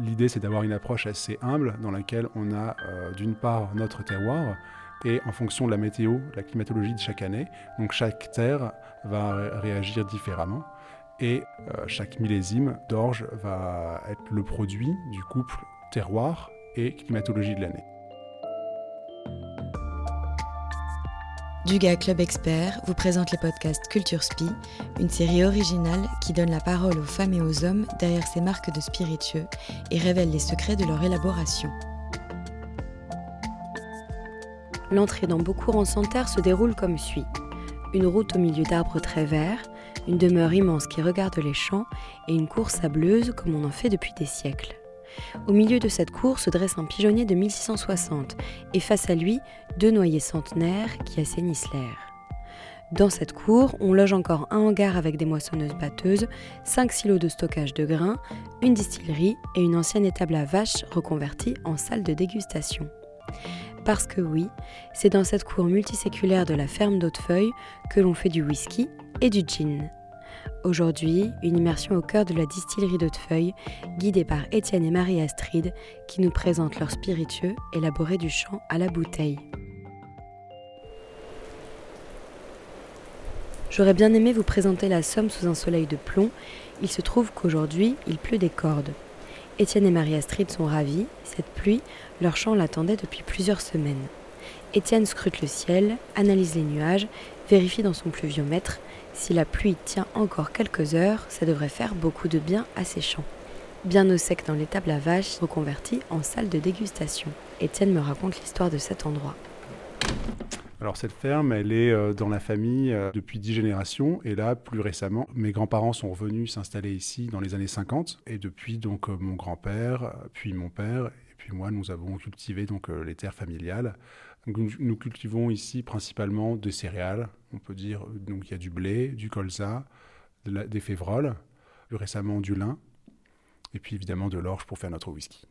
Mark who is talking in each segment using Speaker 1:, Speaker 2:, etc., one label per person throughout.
Speaker 1: l'idée c'est d'avoir une approche assez humble dans laquelle on a d'une part notre terroir et en fonction de la météo, la climatologie de chaque année, donc chaque terre va réagir différemment et chaque millésime d'orge va être le produit du couple terroir et climatologie de l'année.
Speaker 2: Duga Club Expert vous présente les podcasts Culture Spi, une série originale qui donne la parole aux femmes et aux hommes derrière ces marques de spiritueux et révèle les secrets de leur élaboration. L'entrée dans Beaucourt en terre se déroule comme suit. Une route au milieu d'arbres très verts, une demeure immense qui regarde les champs et une cour sableuse comme on en fait depuis des siècles. Au milieu de cette cour se dresse un pigeonnier de 1660 et face à lui, deux noyers centenaires qui assainissent l'air. Dans cette cour, on loge encore un hangar avec des moissonneuses batteuses, cinq silos de stockage de grains, une distillerie et une ancienne étable à vaches reconvertie en salle de dégustation. Parce que oui, c'est dans cette cour multiséculaire de la ferme d'Hautefeuille que l'on fait du whisky et du gin. Aujourd'hui, une immersion au cœur de la distillerie d'Hautefeuille, guidée par Étienne et Marie Astrid, qui nous présentent leur spiritueux élaboré du champ à la bouteille. J'aurais bien aimé vous présenter la Somme sous un soleil de plomb. Il se trouve qu'aujourd'hui, il pleut des cordes. Étienne et Marie Astrid sont ravis. Cette pluie, leur champ l'attendait depuis plusieurs semaines. Étienne scrute le ciel, analyse les nuages, vérifie dans son pluviomètre si la pluie tient encore quelques heures, ça devrait faire beaucoup de bien à ces champs. Bien au sec dans l'étable à vaches, reconverti en salle de dégustation. Étienne me raconte l'histoire de cet endroit.
Speaker 1: Alors cette ferme, elle est euh, dans la famille euh, depuis dix générations et là, plus récemment, mes grands-parents sont revenus s'installer ici dans les années 50 et depuis donc euh, mon grand-père, puis mon père et puis moi, nous avons cultivé donc les terres familiales nous cultivons ici principalement des céréales, on peut dire. Donc il y a du blé, du colza, des févroles, plus récemment du lin, et puis évidemment de l'orge pour faire notre whisky.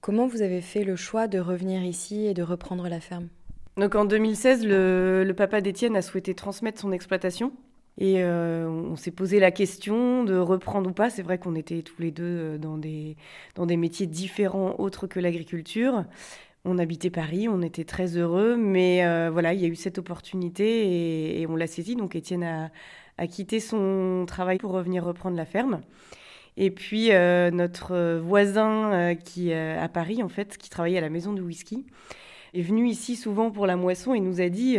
Speaker 2: Comment vous avez fait le choix de revenir ici et de reprendre la ferme?
Speaker 3: Donc en 2016, le, papa d'Étienne a souhaité transmettre son exploitation. Et euh, on s'est posé la question de reprendre ou pas. C'est vrai qu'on était tous les deux euh, dans des, dans des métiers différents autres que l'agriculture. On habitait Paris, on était très heureux, mais euh, voilà, il y a eu cette opportunité et, on l'a saisi. Donc Étienne a, quitté son travail pour revenir reprendre la ferme. Et puis euh, notre voisin euh, qui à Paris, en fait, qui travaillait à la maison du whisky, est venu ici souvent pour la moisson et nous a dit.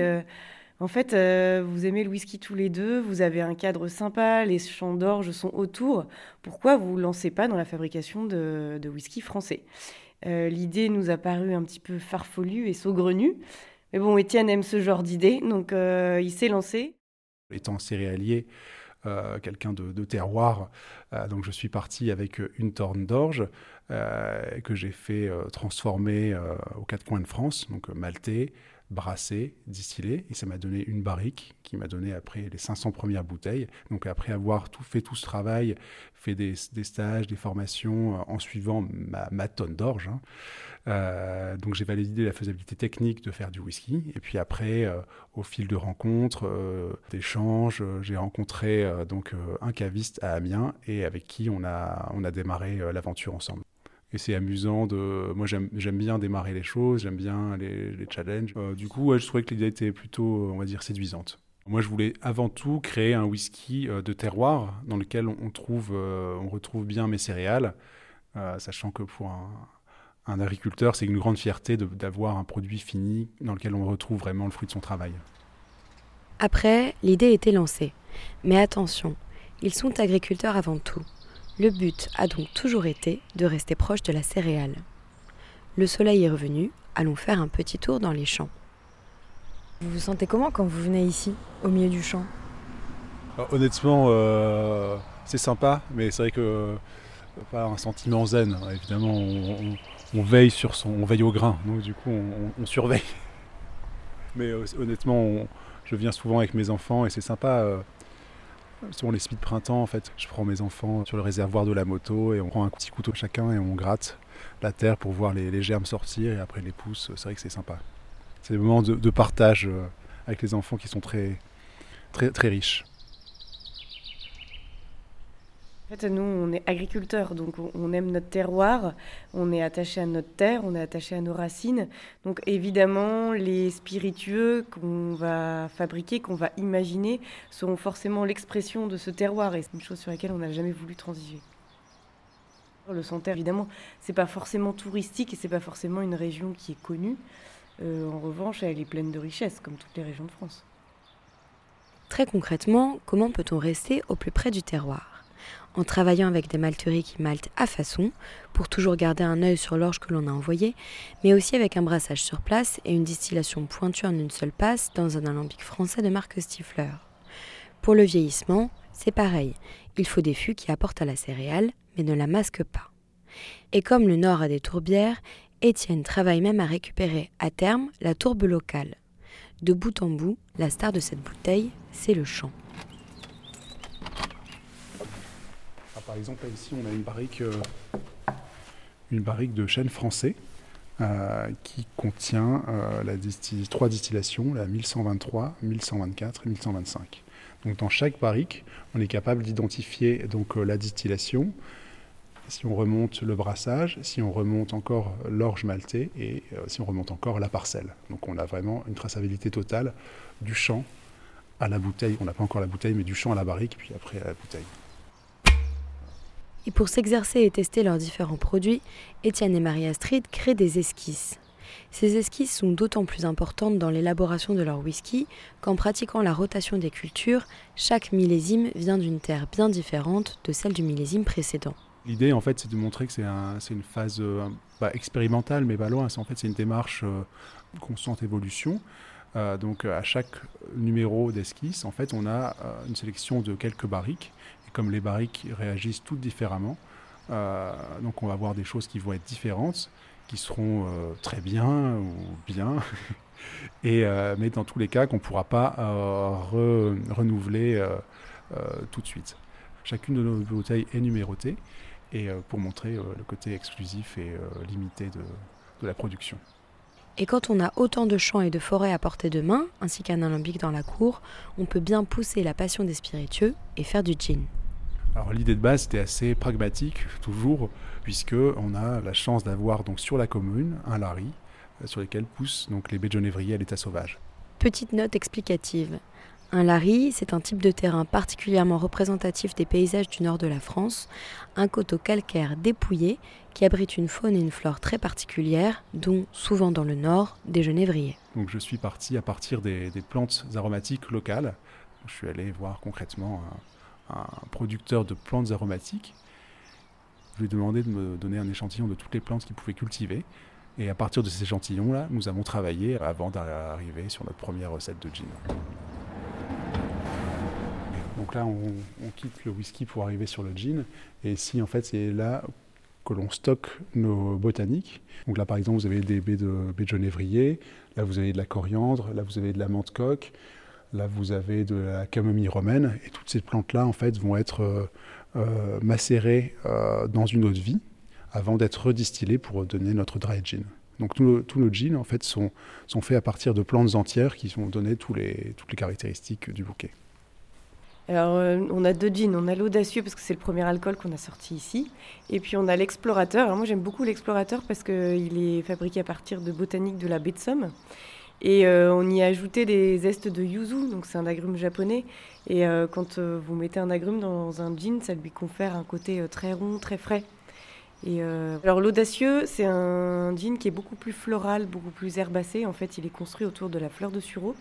Speaker 3: En fait, vous aimez le whisky tous les deux, vous avez un cadre sympa, les champs d'orge sont autour. Pourquoi vous ne lancez pas dans la fabrication de, whisky français? Euh, l'idée nous a paru un petit peu farfelue et saugrenue. Mais bon, Étienne aime ce genre d'idée, donc euh, il s'est lancé.
Speaker 1: Étant céréalier, euh, quelqu'un de, terroir, donc je suis parti avec une torne d'orge que j'ai fait transformer aux quatre coins de France, donc maltais, brassé, distillé, et ça m'a donné une barrique qui m'a donné après les 500 premières bouteilles. Donc après avoir tout fait tout ce travail, fait des, stages, des formations euh, en suivant ma, tonne d'orge, hein, euh, donc j'ai validé la faisabilité technique de faire du whisky. Et puis après, euh, au fil de rencontres, d'échanges, j'ai rencontré donc un caviste à Amiens et avec qui on a, on a démarré l'aventure ensemble. Et c'est amusant de. Moi, j'aime bien démarrer les choses, j'aime bien les, challenges. Euh, du coup, je trouvais que l'idée était plutôt, on va dire, séduisante. Moi, je voulais avant tout créer un whisky euh, de terroir dans lequel on, trouve, euh, on retrouve bien mes céréales, sachant que pour un, un agriculteur, c'est une grande fierté d'avoir un produit fini dans lequel on retrouve vraiment le fruit de son travail.
Speaker 2: Après, l'idée était lancée. Mais attention, ils sont agriculteurs avant tout. Le but a donc toujours été de rester proche de la céréale. Le soleil est revenu, allons faire un petit tour dans les champs. Vous vous sentez comment quand vous venez ici, au milieu du champ?
Speaker 1: Ah, Honnêtement, euh, c'est sympa, mais c'est vrai que euh, pas un sentiment zen. Évidemment, on, veille sur son, on veille au grain, donc du coup, on, surveille. Mais euh, honnêtement, je viens souvent avec mes enfants et c'est sympa. Sur les speed printemps, en fait, je prends mes enfants sur le réservoir de la moto et on prend un petit couteau chacun et on gratte la terre pour voir les, germes sortir et après les pousses. C'est vrai que c'est sympa. C'est des moments de, partage euh, avec les enfants qui sont très, très riches.
Speaker 3: En fait, nous, on est agriculteurs, donc on aime notre terroir, on est attaché à notre terre, on est attaché à nos racines. Donc évidemment, les spiritueux qu'on va fabriquer, qu'on va imaginer, seront forcément l'expression de ce terroir, et c'est une chose sur laquelle on n'a jamais voulu transiger. Le Santerre, évidemment, c'est pas forcément touristique et c'est pas forcément une région qui est connue. Euh, en revanche, elle est pleine de richesses, comme toutes les régions de France.
Speaker 2: Très concrètement, comment peut-on rester au plus près du terroir? En travaillant avec des malteries qui maltent à façon, pour toujours garder un œil sur l'orge que l'on a envoyé, mais aussi avec un brassage sur place et une distillation pointue en une seule passe dans un alambic français de marque Stifler. Pour le vieillissement, c'est pareil, il faut des fûts qui apportent à la céréale, mais ne la masquent pas. Et comme le Nord a des tourbières, Étienne travaille même à récupérer à terme la tourbe locale. De bout en bout, la star de cette bouteille, c'est le chant.
Speaker 1: Par exemple, ici, on a une barrique, euh, une barrique de chêne français euh, qui contient euh, trois distillations, la 1123, 1124 et 1125. Donc, dans chaque barrique, on est capable d'identifier donc la distillation, si on remonte le brassage, si on remonte encore l'orge maltée et si on remonte encore la parcelle. Donc on a vraiment une traçabilité totale du champ à la bouteille. On n'a pas encore la bouteille, mais du champ à la barrique, puis après à la bouteille.
Speaker 2: Et pour s'exercer et tester leurs différents produits, Étienne et Marie-Astrid créent des esquisses. Ces esquisses sont d'autant plus importantes dans l'élaboration de leur whisky qu'en pratiquant la rotation des cultures, chaque millésime vient d'une terre bien différente de celle du millésime précédent.
Speaker 1: L'idée, en fait, c'est de montrer que c'est une phase euh, expérimentale, mais pas loin. En fait, c'est une démarche euh, constante évolution. Euh, donc, à chaque numéro d'esquisse, en fait, on a une sélection de quelques barriques comme les barriques réagissent toutes différemment, euh, donc on va voir des choses qui vont être différentes, qui seront euh, très bien ou bien, et, euh, mais dans tous les cas qu'on ne pourra pas renouveler tout de suite. Chacune de nos bouteilles est numérotée et pour montrer le côté exclusif et limité de, de la production.
Speaker 2: Et quand on a autant de champs et de forêts à portée de main, ainsi qu'un alambic dans la cour, on peut bien pousser la passion des spiritueux et faire du gin.
Speaker 1: Alors l'idée de base était assez pragmatique toujours puisque on a la chance d'avoir donc sur la commune un larry euh, sur lequel poussent donc les baies de genévrier à l'état sauvage.
Speaker 2: Petite note explicative. Un larry, c'est un type de terrain particulièrement représentatif des paysages du nord de la France, un coteau calcaire dépouillé qui abrite une faune et une flore très particulières, dont souvent dans le nord des genévriers.
Speaker 1: Donc je suis parti à partir des, plantes aromatiques locales. Je suis allé voir concrètement euh, un producteur de plantes aromatiques. Je lui ai demandé de me donner un échantillon de toutes les plantes qu'il pouvait cultiver. Et à partir de ces échantillons-là, nous avons travaillé avant d'arriver sur notre première recette de gin. Donc là, on, quitte le whisky pour arriver sur le gin. Et ici, en fait, c'est là que l'on stocke nos botaniques. Donc là, par exemple, vous avez des baies de, baies de genévrier, là, vous avez de la coriandre, là, vous avez de la menthe coque, Là, vous avez de la camomille romaine et toutes ces plantes-là, en fait, vont être euh, euh, macérées euh, dans une eau de vie avant d'être redistillées pour donner notre dry gin. Donc tous nos gins, en fait, sont, faits à partir de plantes entières qui vont donner toutes les caractéristiques du bouquet.
Speaker 3: Alors, on a deux jeans. On a l'audacieux parce que c'est le premier alcool qu'on a sorti ici. Et puis, on a l'explorateur. Alors, moi, j'aime beaucoup l'explorateur parce qu'il est fabriqué à partir de botanique de la baie de Somme. Et euh, on y a ajouté des zestes de yuzu, donc c'est un agrume japonais. Et euh, quand euh, vous mettez un agrume dans un gin, ça lui confère un côté très rond, très frais. Et alors l'audacieux, c'est un gin qui est beaucoup plus floral, beaucoup plus herbacé. En fait, il est construit autour de la fleur de sureau.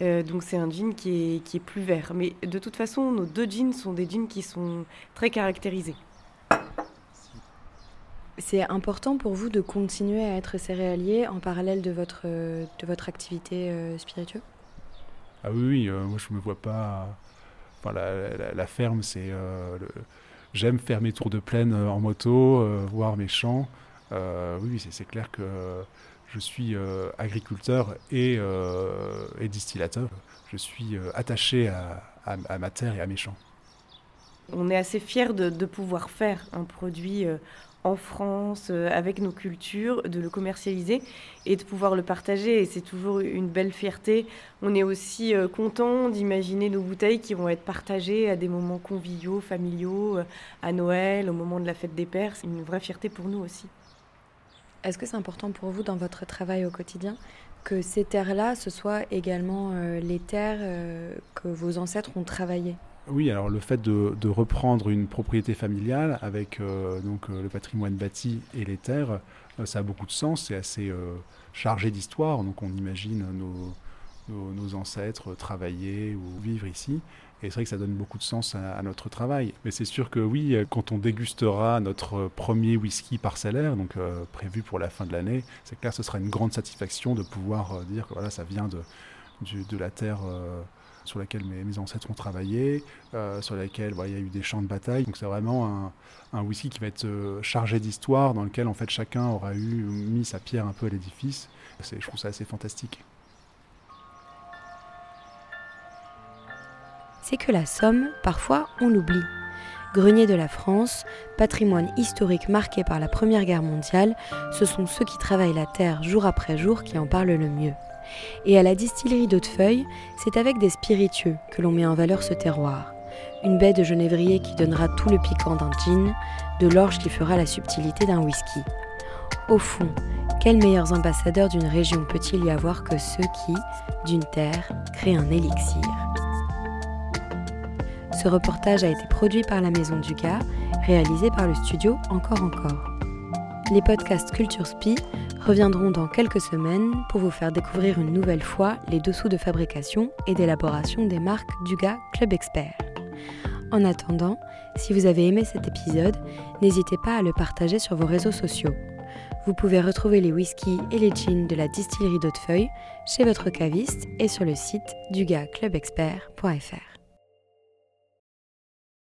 Speaker 3: donc c'est un gin qui est, qui est plus vert. Mais de toute façon, nos deux jeans sont des jeans qui sont très caractérisés.
Speaker 2: C'est important pour vous de continuer à être céréalier en parallèle de votre, de votre activité euh, spirituelle?
Speaker 1: Ah oui, oui euh, moi je me vois pas. Enfin, la, ferme, c'est. Euh, j'aime faire mes tours de plaine en moto, voir mes champs. oui, c'est clair que je suis agriculteur et, et, distillateur. Je suis attaché à, à, à ma terre et à mes champs.
Speaker 3: On est assez fiers de, pouvoir faire un produit en France, euh, avec nos cultures, de le commercialiser et de pouvoir le partager. Et c'est toujours une belle fierté. On est aussi euh, content d'imaginer nos bouteilles qui vont être partagées à des moments conviviaux, familiaux, euh, à Noël, au moment de la fête des pères. C'est une vraie fierté pour nous aussi.
Speaker 2: Est-ce que c'est important pour vous dans votre travail au quotidien que ces terres-là, ce soient également les terres que vos ancêtres ont travaillées?
Speaker 1: Oui, alors le fait de, reprendre une propriété familiale avec euh, donc, euh, le patrimoine bâti et les terres, euh, ça a beaucoup de sens, c'est assez chargé d'histoire, donc on imagine nos, ancêtres travailler ou vivre ici. Et c'est vrai que ça donne beaucoup de sens à, notre travail. Mais c'est sûr que oui, quand on dégustera notre premier whisky parcellaire, donc prévu pour la fin de l'année, c'est clair, ce sera une grande satisfaction de pouvoir dire que voilà, ça vient de la terre sur laquelle mes, ancêtres ont travaillé, euh, sur laquelle il y a eu des champs de bataille. Donc c'est vraiment un, whisky qui va être euh, chargé d'histoire, dans lequel en fait chacun aura mis sa pierre un peu à l'édifice. Je trouve ça assez fantastique.
Speaker 2: C'est que la Somme, parfois, on l'oublie. Grenier de la France, patrimoine historique marqué par la Première Guerre mondiale, ce sont ceux qui travaillent la terre jour après jour qui en parlent le mieux. Et à la distillerie d'Hautefeuille, c'est avec des spiritueux que l'on met en valeur ce terroir. Une baie de genévrier qui donnera tout le piquant d'un gin, de l'orge qui fera la subtilité d'un whisky. Au fond, quels meilleurs ambassadeurs d'une région peut-il y avoir que ceux qui, d'une terre, créent un élixir? Ce reportage a été produit par la Maison du Gars, réalisé par le studio Encore Encore. Les podcasts Culture Spi reviendront dans quelques semaines pour vous faire découvrir une nouvelle fois les dessous de fabrication et d'élaboration des marques Duga Club Expert. En attendant, si vous avez aimé cet épisode, n'hésitez pas à le partager sur vos réseaux sociaux. Vous pouvez retrouver les whiskies et les jeans de la distillerie d'Hautefeuille chez votre caviste et sur le site dugaclubexpert.fr.